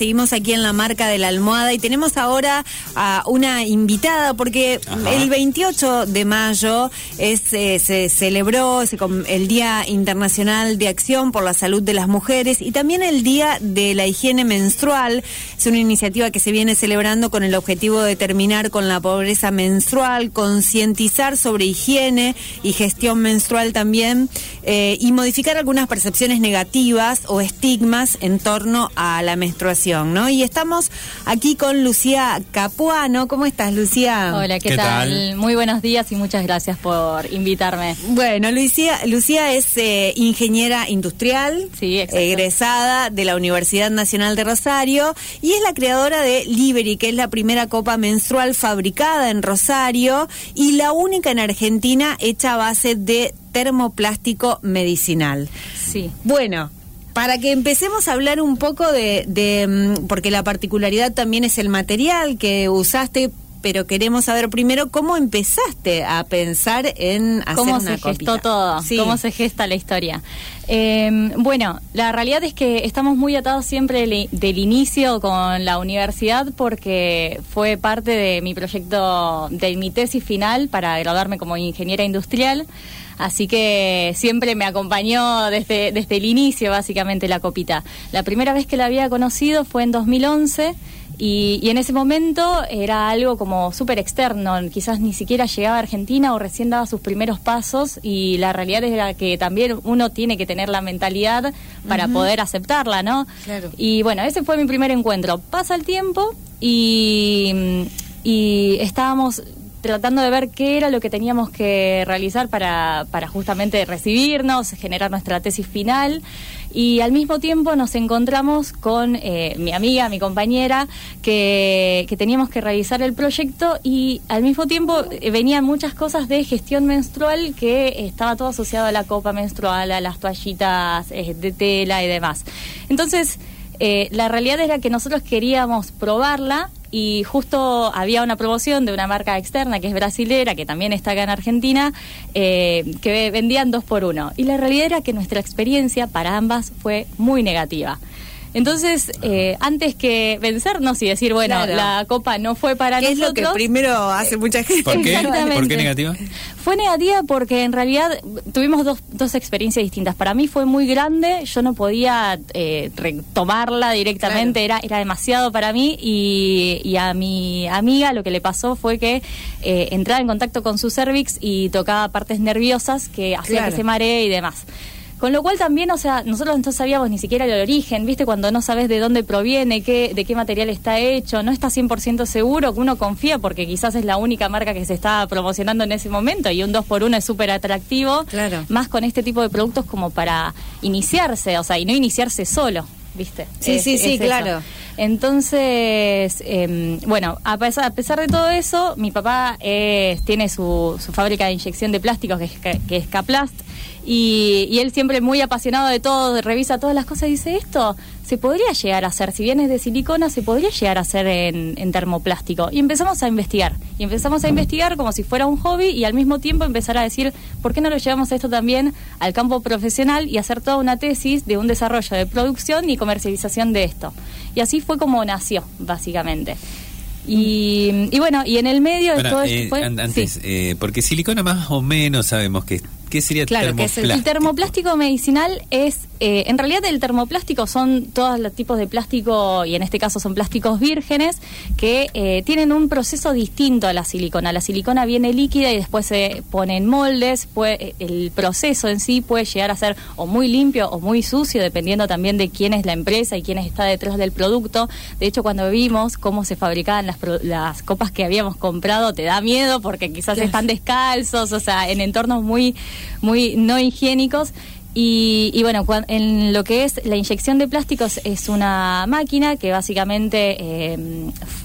seguimos aquí en la marca de la almohada y tenemos ahora a una invitada porque el 28 de mayo es, eh, se celebró el Día Internacional de Acción por la Salud de las Mujeres y también el Día de la Higiene Menstrual. Es una iniciativa que se viene celebrando con el objetivo de terminar con la pobreza menstrual, concientizar sobre higiene y gestión menstrual también eh, y modificar algunas percepciones negativas o estigmas en torno a la menstruación, ¿no? Y estamos aquí con Lucía Capuano. ¿Cómo estás, Lucía? Hola, ¿qué, tal? Muy buenos días y muchas gracias por invitarme. Bueno, Lucía, Lucía es eh, ingeniera industrial, egresada de la Universidad Nacional de Rosario y es la creadora de Liberi, que es la primera copa menstrual fabricada en Rosario y la única en Argentina hecha a base de termoplástico medicinal. Sí. Bueno, para que empecemos a hablar un poco de, mm, porque la particularidad también es el material que usaste pero queremos saber primero cómo empezaste a pensar en hacer ¿Cómo se gestó todo? ¿Cómo se gesta la historia? Em, bueno, la realidad es que estamos muy atados siempre del, inicio con la universidad porque fue parte de mi proyecto, de mi tesis final para graduarme como ingeniera industrial. Así que siempre me acompañó desde, desde el inicio, básicamente, la copita. La primera vez que la había conocido fue en 2011 y, en ese momento era algo como súper externo, quizás ni siquiera llegaba a Argentina o recién daba sus primeros pasos y la realidad era que también uno tiene que tener la mentalidad para poder aceptarla, ¿no? Claro. Y bueno, ese fue mi primer encuentro. Pasa el tiempo y, y estábamos tratando de ver qué era lo que teníamos que realizar para, para justamente recibirnos, generar nuestra tesis final y al mismo tiempo nos encontramos con eh, mi amiga, mi compañera, que, que, teníamos que realizar el proyecto y al mismo tiempo eh, venían muchas cosas de gestión menstrual que estaba todo asociado a la copa menstrual, a las toallitas eh, de tela y demás. Entonces, la realidad era que nosotros queríamos probarla y justo había una promoción de una marca externa que es brasilera, que también está acá en Argentina, eh, que vendían dos por uno. Y la realidad era que nuestra experiencia para ambas fue muy negativa. Entonces, eh, antes que vencernos y decir, bueno, la copa no fue para nosotros. Es lo que primero hace mucha gente. ¿Por qué? ¿Por qué negativa? Fue negativa porque en realidad tuvimos dos, dos experiencias distintas. Para mí fue muy grande, yo no podía eh, retomarla directamente, era, era demasiado para mí. Y, y, a mi amiga lo que le pasó fue que eh, entraba en contacto con su cervix y tocaba partes nerviosas que hacía que se maree y demás. Con lo cual también, o sea, nosotros no sabíamos ni siquiera el origen, ¿viste? Cuando no sabes de dónde proviene, qué, de qué material está hecho, no está 100% seguro, que uno confía porque quizás es la única marca que se está promocionando en ese momento y un 2 por 1 es súper atractivo, claro. más con este tipo de productos como para iniciarse, o sea, y no iniciarse solo. ¿Viste? Sí, sí, sí, claro. Entonces, em, bueno, a pesar, a pesar, de todo eso, mi papá tiene su, su, fábrica de inyección de plásticos que es, que es Caplast y, él siempre muy apasionado de todo, revisa todas las cosas y dice, esto se podría llegar a hacer, si bien es de silicona, se podría llegar a hacer en, termoplástico. Y empezamos a investigar, y empezamos a investigar como si fuera un hobby y al mismo tiempo empezar a decir, ¿por qué no lo llevamos esto también al campo profesional y hacer toda una tesis de un desarrollo de producción y comercialización de esto? Y así fue como nació, básicamente. Y, bueno, y en el medio de todo esto fue... Antes, eh, porque silicona más o menos sabemos que ¿Qué sería claro, termoplástico? el, termoplástico medicinal es, eh, en realidad el termoplástico son todos los tipos de plástico, y en este caso son plásticos vírgenes, que eh, tienen un proceso distinto a la silicona. La silicona viene líquida y después se pone en moldes, puede, el proceso en sí puede llegar a ser o muy limpio o muy sucio, dependiendo también de quién es la empresa y quién está detrás del producto. De hecho, cuando vimos cómo se fabricaban las, las copas que habíamos comprado, te da miedo porque quizás están descalzos, o sea, en entornos muy muy no higiénicos. Y, bueno, en lo que es la inyección de plásticos es una máquina que básicamente eh,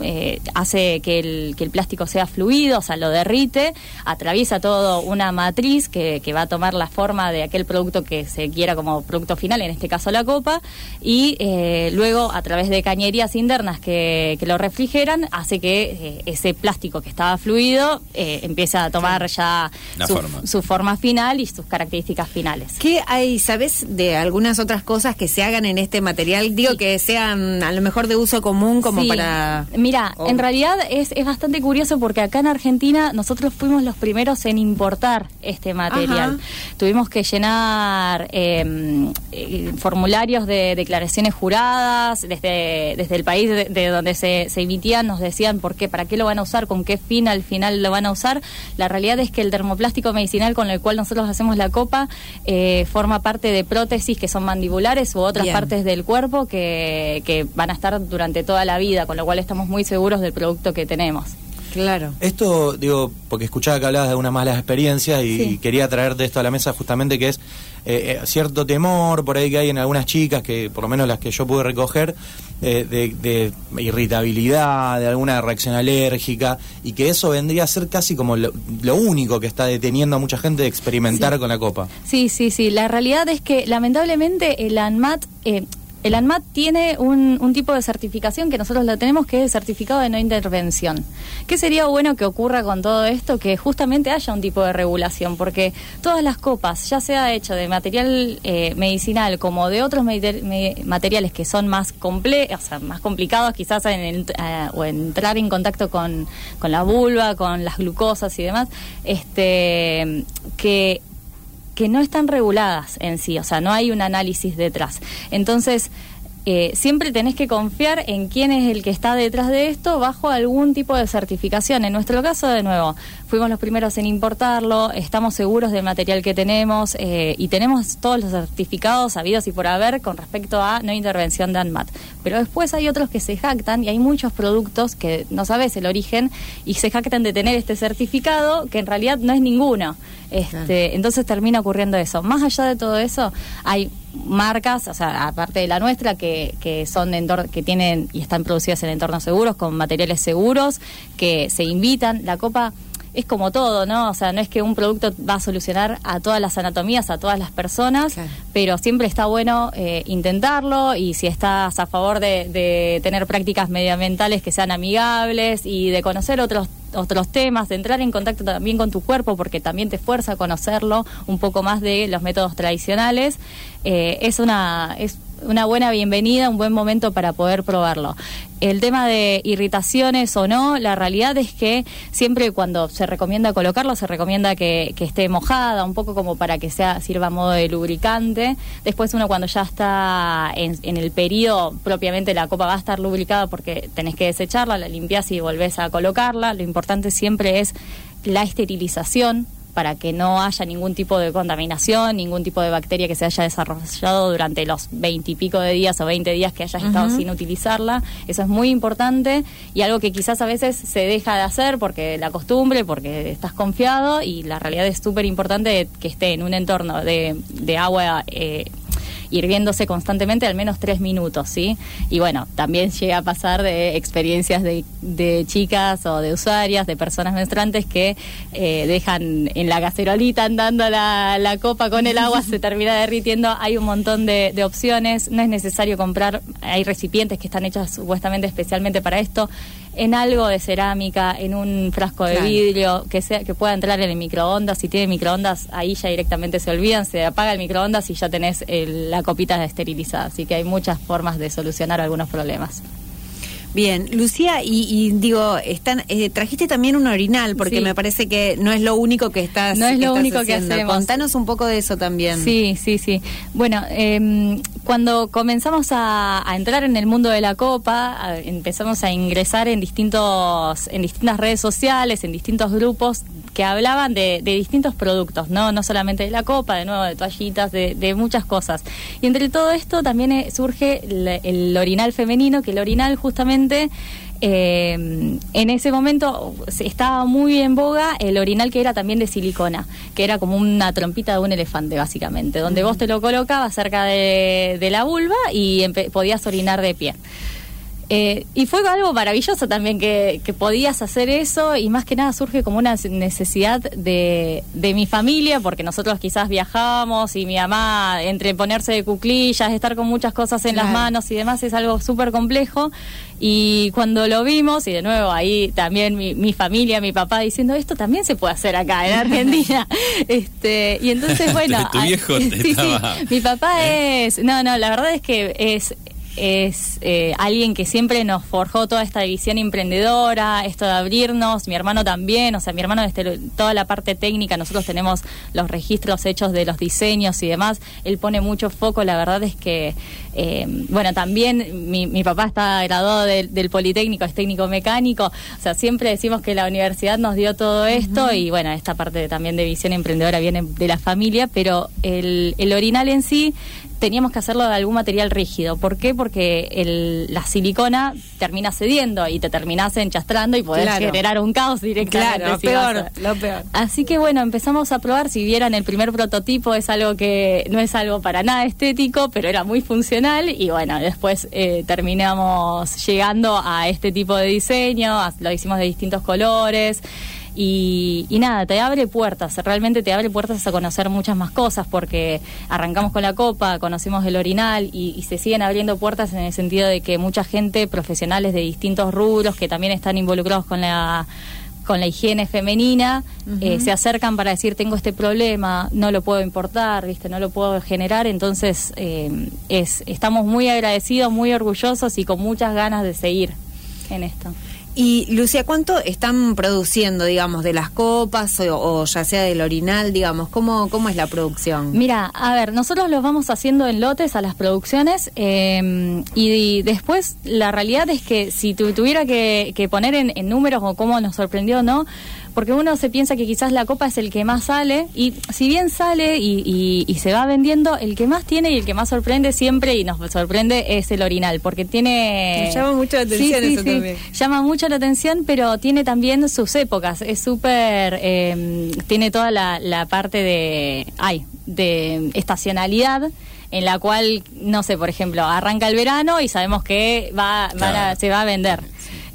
eh, hace que el, que el plástico sea fluido, o sea, lo derrite, atraviesa todo una matriz que, que va a tomar la forma de aquel producto que se quiera como producto final, en este caso la copa, y eh, luego a través de cañerías internas que, que lo refrigeran, hace que ese plástico que estaba fluido empiece a tomar ya su forma. su forma final y sus características finales. ¿Qué hay, sabes, de algunas otras cosas que se hagan en este material? Digo que sean a lo mejor de uso común como para... Mira, en realidad es, es bastante curioso porque acá en Argentina nosotros fuimos los primeros en importar este material. Tuvimos que llenar em, eh, formularios de declaraciones juradas desde, desde el país de, donde se, se, emitían, nos decían por qué, para qué lo van a usar, con qué fin al final lo van a usar. La realidad es que el termoplástico medicinal con el cual nosotros hacemos la copa eh, forma parte de prótesis que son mandibulares u otras partes del cuerpo que, que van a estar durante toda la vida, con lo cual estamos muy seguros del producto que tenemos. Claro. Esto, digo, porque escuchaba que hablabas de unas malas experiencias y, quería traerte esto a la mesa justamente que es eh, eh, cierto temor por ahí que hay en algunas chicas, que por lo menos las que yo pude recoger, eh, de, irritabilidad, de alguna reacción alérgica, y que eso vendría a ser casi como lo, único que está deteniendo a mucha gente de experimentar con la copa. Sí, sí, sí. La realidad es que lamentablemente el ANMAT... El ANMAT tiene un, tipo de certificación que nosotros la tenemos, que es el certificado de no intervención. ¿Qué sería bueno que ocurra con todo esto? Que justamente haya un tipo de regulación, porque todas las copas, ya sea hecho de material eh, medicinal como de otros materiales que son más, comple o sea, más complicados quizás en eh, o entrar en contacto con, con la vulva, con las glucosas y demás, este, que que no están reguladas en sí, o sea, no hay un análisis detrás. Entonces, eh, siempre tenés que confiar en quién es el que está detrás de esto bajo algún tipo de certificación. En nuestro caso, de nuevo, fuimos los primeros en importarlo, estamos seguros del material que tenemos eh, y tenemos todos los certificados habidos y por haber con respecto a no intervención de ANMAT. Pero después hay otros que se jactan y hay muchos productos que no sabes el origen y se jactan de tener este certificado que en realidad no es ninguno. Este, Entonces termina ocurriendo eso. Más allá de todo eso, hay marcas, o sea, aparte de la nuestra, que, que son que tienen y están producidas en entornos seguros, con materiales seguros, que se invitan. La copa es como todo, ¿no? O sea, no es que un producto va a solucionar a todas las anatomías, a todas las personas, pero siempre está bueno eh, intentarlo y si estás a favor de, de tener prácticas medioambientales que sean amigables y de conocer otros otros temas, de entrar en contacto también con tu cuerpo, porque también te fuerza a conocerlo un poco más de los métodos tradicionales, eh, es una... Es, una buena bienvenida, un buen momento para poder probarlo. El tema de irritaciones o no, la realidad es que siempre cuando se recomienda colocarlo, se recomienda que, esté mojada, un poco como para que sea sirva a modo de lubricante. Después uno cuando ya está en, en el periodo, propiamente la copa va a estar lubricada porque tenés que desecharla, la limpias y volvés a colocarla. Lo importante siempre es la esterilización para que no haya ningún tipo de contaminación, ningún tipo de bacteria que se haya desarrollado durante los veintipico de días o veinte días que hayas estado sin utilizarla. Eso es muy importante y algo que quizás a veces se deja de hacer porque la costumbre, porque estás confiado y la realidad es súper importante que esté en un entorno de, de agua eh, hirviéndose constantemente al menos tres minutos, ¿sí? Y bueno, también llega a pasar de experiencias de, de chicas o de usuarias, de personas menstruantes que eh, dejan en la cacerolita andando la, la, copa con el agua, se termina derritiendo. Hay un montón de, de opciones, no es necesario comprar, hay recipientes que están hechos supuestamente especialmente para esto en algo de cerámica, en un frasco de vidrio, que sea que pueda entrar en el microondas. Si tiene microondas, ahí ya directamente se olvidan, se apaga el microondas y ya tenés la copita esterilizada. Así que hay muchas formas de solucionar algunos problemas. Bien, Lucía, y, digo, están, eh, trajiste también un orinal, porque me parece que no es lo único que estás No es lo único que hacemos. Contanos un poco de eso también. Sí, sí, sí. Bueno, eh, cuando comenzamos a, entrar en el mundo de la copa, empezamos a ingresar en distintos, en distintas redes sociales, en distintos grupos que hablaban de, distintos productos, ¿no? No solamente de la copa, de nuevo, de toallitas, de, muchas cosas. Y entre todo esto también eh, surge el, orinal femenino, que el orinal justamente eh, en ese momento estaba muy en boga el orinal que era también de silicona, que era como una trompita de un elefante básicamente, donde vos te lo colocabas cerca de, la vulva y podías orinar de pie. Eh, y fue algo maravilloso también que, podías hacer eso y más que nada surge como una necesidad de, de mi familia, porque nosotros quizás viajábamos y mi mamá, entre ponerse de cuclillas, estar con muchas cosas en las manos y demás, es algo súper complejo. Y cuando lo vimos, y de nuevo ahí también mi, mi, familia, mi papá diciendo, esto también se puede hacer acá en Argentina. este Y entonces, bueno... tu viejo sí, sí, mi papá es... No, no, la verdad es que es es eh, alguien que siempre nos forjó toda esta visión emprendedora, esto de abrirnos, mi hermano también, o sea, mi hermano desde toda la parte técnica, nosotros tenemos los registros hechos de los diseños y demás, él pone mucho foco, la verdad es que, eh, bueno, también mi, mi, papá está graduado del Politécnico, es técnico mecánico, o sea, siempre decimos que la universidad nos dio todo esto y bueno, esta parte también de visión emprendedora viene de la familia, pero el, el orinal en sí teníamos que hacerlo de algún material rígido. ¿Por qué? Porque el, la silicona termina cediendo y te terminas enchastrando y podés generar un caos directamente. Claro, lo peor, lo peor. Así que bueno, empezamos a probar. Si vieran el primer prototipo, es algo que no es algo para nada estético, pero era muy funcional. Y bueno, después eh, terminamos llegando a este tipo de diseño, lo hicimos de distintos colores. Y, nada, te abre puertas, realmente te abre puertas a conocer muchas más cosas, porque arrancamos con la copa, conocimos el orinal y, se siguen abriendo puertas en el sentido de que mucha gente, profesionales de distintos rubros que también están involucrados con la con la higiene femenina, eh, se acercan para decir tengo este problema, no lo puedo importar, viste, no lo puedo generar, entonces eh, es, estamos muy agradecidos, muy orgullosos y con muchas ganas de seguir en esto. Y Lucia, ¿cuánto están produciendo, digamos, de las copas o, ya sea del orinal, digamos? ¿Cómo, ¿Cómo es la producción? Mira, a ver, nosotros lo vamos haciendo en lotes a las producciones em, y, después la realidad es que si tuviera que, poner en, en números o cómo nos sorprendió no, porque uno se piensa que quizás la copa es el que más sale y si bien sale y, y, se va vendiendo, el que más tiene y el que más sorprende siempre y nos sorprende es el orinal, porque tiene... llama mucho la atención eso también. Llama mucho la atención, pero tiene también sus épocas, es súper... Eh, tiene toda la, la parte de... ay, de estacionalidad en la cual, no sé, por ejemplo, arranca el verano y sabemos que va, se va a vender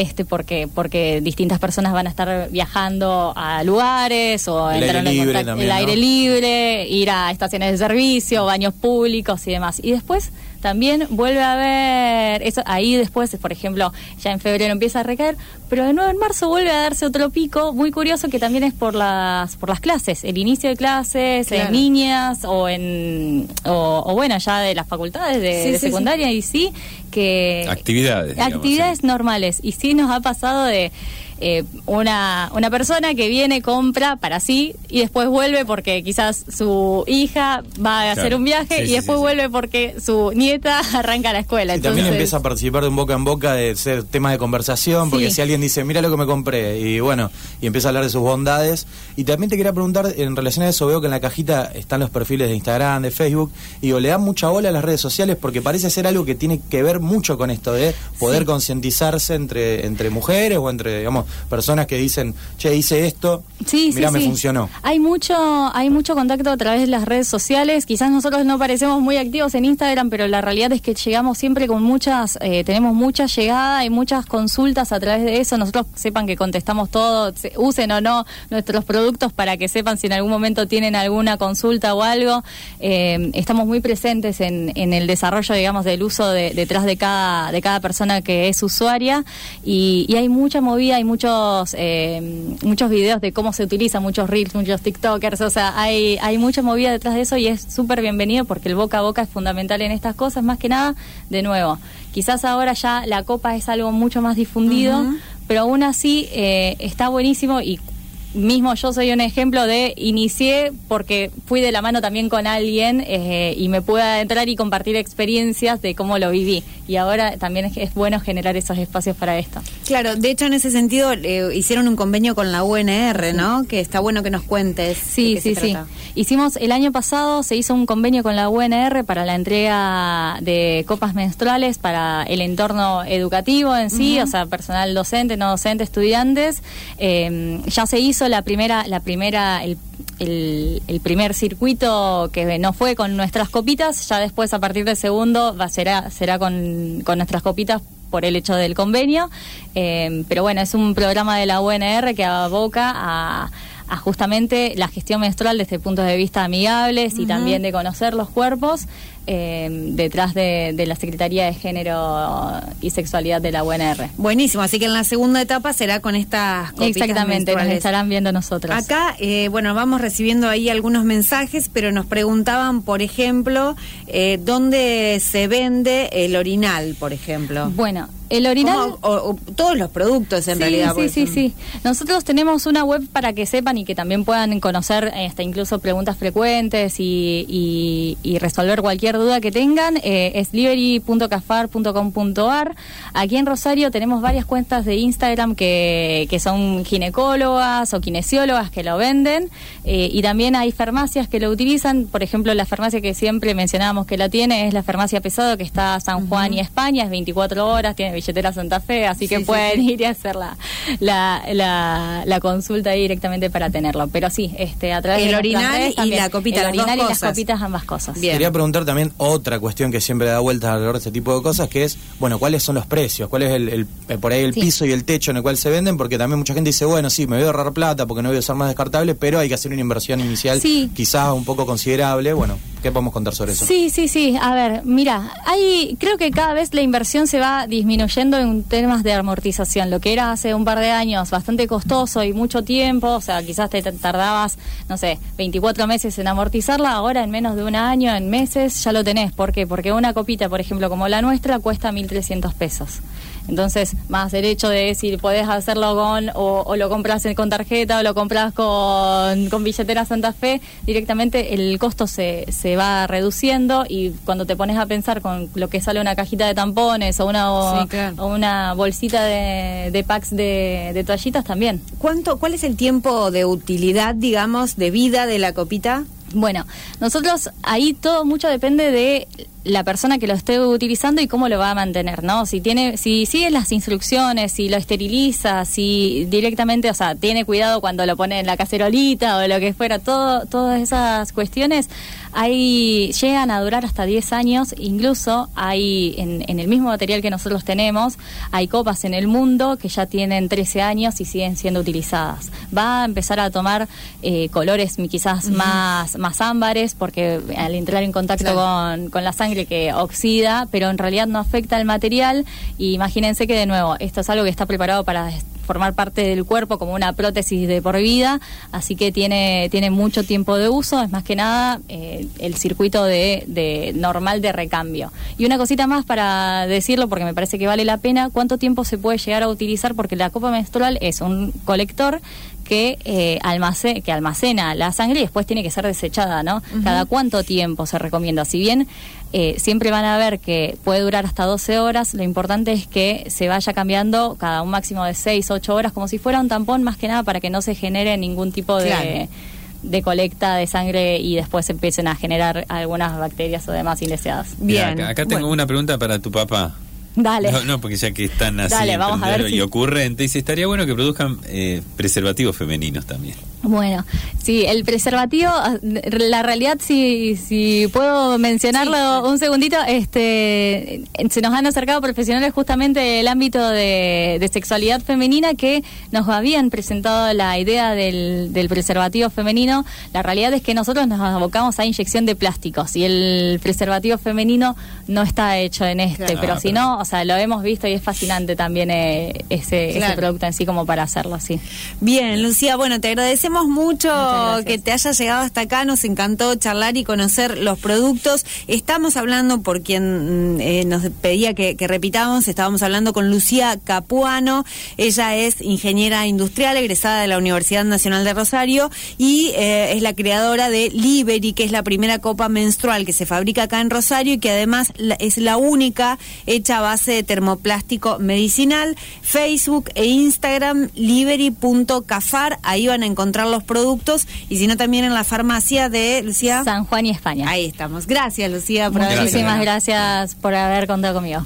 este porque porque distintas personas van a estar viajando a lugares o el aire libre, el aire libre, ir a estaciones de servicio, baños públicos y demás. Y después también vuelve a haber, eso ahí después, por ejemplo, ya en febrero empieza a recaer, pero de nuevo en marzo vuelve a darse otro pico muy curioso que también es por las por las clases, el inicio de clases en niñas o en o, bueno, ya de las facultades de, secundaria y sí que actividades actividades normales. Y sí nos ha pasado de eh, una, una persona que viene, compra para sí y después vuelve porque quizás su hija va a hacer un viaje y después vuelve porque su nieta arranca la escuela. Y también empieza a participar de un boca en boca de ser tema de conversación, porque si alguien dice, mira lo que me compré, y bueno, y empieza a hablar de sus bondades. Y también te quería preguntar, en relación a eso, veo que en la cajita están los perfiles de Instagram, de Facebook, y o le dan mucha bola a las redes sociales porque parece ser algo que tiene que ver mucho con esto de poder concientizarse entre, entre mujeres o entre, digamos, personas que dicen, che, hice esto, sí, mira, me funcionó. Hay mucho, hay mucho contacto a través de las redes sociales. Quizás nosotros no parecemos muy activos en Instagram, pero la realidad es que llegamos siempre con muchas, eh, tenemos mucha llegada y muchas consultas a través de eso. Nosotros sepan que contestamos todo, usen o no nuestros productos para que sepan si en algún momento tienen alguna consulta o algo. Eh, estamos muy presentes en, en, el desarrollo, digamos, del uso detrás de cada, de cada persona que es usuaria y, y hay mucha movida, hay mucho eh, muchos videos de cómo se utiliza, muchos reels, muchos TikTokers, o sea, hay, hay mucha movida detrás de eso y es súper bienvenido porque el boca a boca es fundamental en estas cosas, más que nada, de nuevo, quizás ahora ya la copa es algo mucho más difundido, pero aún así eh, está buenísimo y mismo yo soy un ejemplo de inicié porque fui de la mano también con alguien eh, y me pude entrar y compartir experiencias de cómo lo viví. Y ahora también es, bueno generar esos espacios para esto. Claro, de hecho en ese sentido eh, hicieron un convenio con la UNR, ¿no? Que está bueno que nos cuentes. Sí, sí, sí. Hicimos el año pasado, se hizo un convenio con la UNR para la entrega de copas menstruales para el entorno educativo en sí, o sea, personal docente, no docente, estudiantes. Eh, ya se hizo la primera, la primera, el, el, primer circuito que no fue con nuestras copitas, ya después a partir del segundo va, será, será con, con nuestras copitas por el hecho del convenio. pero bueno, es un programa de la UNR que aboca a a justamente la gestión menstrual desde puntos de vista amigables y también de conocer los cuerpos eh, detrás de, la Secretaría de Género y Sexualidad de la UNR. Buenísimo, así que en la segunda etapa será con estas Exactamente, nos estarán viendo nosotros. Acá, eh, bueno, vamos recibiendo ahí algunos mensajes, pero nos preguntaban, por ejemplo, eh, dónde se vende el orinal, por ejemplo. Bueno, el orinal. O, todos los productos en realidad. Sí, sí, sí. Nosotros tenemos una web para que sepan y que también puedan conocer este, incluso preguntas frecuentes y, resolver cualquier duda que tengan. Eh, es livery.cafar.com.ar. Aquí en Rosario tenemos varias cuentas de Instagram que, que son ginecólogas o kinesiólogas que lo venden. Eh, y también hay farmacias que lo utilizan. Por ejemplo, la farmacia que siempre mencionábamos que la tiene es la farmacia Pesado, que está San Juan y España, es 24 horas, tiene billetera Santa Fe, así que pueden ir y hacer la, la, la, consulta ahí directamente para tenerlo. Pero sí, este, a través el orinal y la copita, el orinal y las copitas, ambas cosas. Quería preguntar también otra cuestión que siempre da vueltas alrededor de este tipo de cosas, que es, bueno, ¿cuáles son los precios? ¿Cuál es el, eh, por ahí el piso y el techo en el cual se venden? Porque también mucha gente dice, bueno, sí, me voy a ahorrar plata porque no voy a usar más descartable, pero hay que hacer una inversión inicial quizás un poco considerable. Bueno, ¿qué podemos contar sobre eso? Sí, sí, sí. A ver, mira, hay, creo que cada vez la inversión se va disminuyendo en temas de amortización. Lo que era hace un par de años bastante costoso y mucho tiempo, o sea, quizás te tardabas, no sé, 24 meses en amortizarla, ahora en menos de un año, en meses, ya lo tenés. ¿Por qué? Porque una copita, por ejemplo, como la nuestra, cuesta 1.300 pesos. Entonces, más el hecho de si podés hacerlo con, o, lo compras con tarjeta o lo compras con, con billetera Santa Fe, directamente el costo se va reduciendo y cuando te pones a pensar con lo que sale una cajita de tampones o una, o, una bolsita de, de packs de, de toallitas también. ¿Cuánto, ¿Cuál es el tiempo de utilidad, digamos, de vida de la copita? Bueno, nosotros ahí todo mucho depende de la persona que lo esté utilizando y cómo lo va a mantener, ¿no? Si tiene, si sigue las instrucciones, si lo esteriliza, si directamente, o sea, tiene cuidado cuando lo pone en la cacerolita o lo que fuera, todo, todas esas cuestiones, ahí llegan a durar hasta 10 años, incluso hay en, en, el mismo material que nosotros tenemos, hay copas en el mundo que ya tienen 13 años y siguen siendo utilizadas. Va a empezar a tomar eh, colores quizás más, más ámbares, porque al entrar en contacto con, con la sangre que oxida, pero en realidad no afecta al material. Y imagínense que de nuevo, esto es algo que está preparado para formar parte del cuerpo como una prótesis de por vida, así que tiene, tiene mucho tiempo de uso, es más que nada eh, el circuito de, de, normal de recambio. Y una cosita más para decirlo, porque me parece que vale la pena, cuánto tiempo se puede llegar a utilizar, porque la copa menstrual es un colector que, eh, almacena, que almacena la sangre y después tiene que ser desechada, ¿no? Cada cuánto tiempo se recomienda. Si bien eh, siempre van a ver que puede durar hasta 12 horas, lo importante es que se vaya cambiando cada un máximo de 6, 8 horas, como si fuera un tampón, más que nada para que no se genere ningún tipo de... de colecta de sangre y después empiecen a generar algunas bacterias o demás indeseadas. Bien. acá, tengo una pregunta para tu papá. Dale. No, porque ya que están así Dale, vamos a ver y ocurrente, dice, estaría bueno que produzcan eh, preservativos femeninos también. Bueno, sí, el preservativo, la realidad, si, si puedo mencionarlo un segundito, este, se nos han acercado profesionales justamente del ámbito de, sexualidad femenina que nos habían presentado la idea del, del, preservativo femenino. La realidad es que nosotros nos abocamos a inyección de plásticos y el preservativo femenino no está hecho en este, pero si no, o sea, lo hemos visto y es fascinante también eh, ese, ese producto en sí como para hacerlo así. Bien, Lucía, bueno, te agradecemos mucho que te haya llegado hasta acá, nos encantó charlar y conocer los productos. Estamos hablando, por quien mm, eh, nos pedía que, repitamos, estábamos hablando con Lucía Capuano, ella es ingeniera industrial egresada de la Universidad Nacional de Rosario y eh, es la creadora de Liberi, que es la primera copa menstrual que se fabrica acá en Rosario y que además es la única hecha a base de termoplástico medicinal. Facebook e Instagram, liberi.cafar, ahí van a encontrar los productos y si no también en la farmacia de Lucía San Juan y España. Ahí estamos. Gracias Lucía por Muchísimas gracias por haber contado conmigo.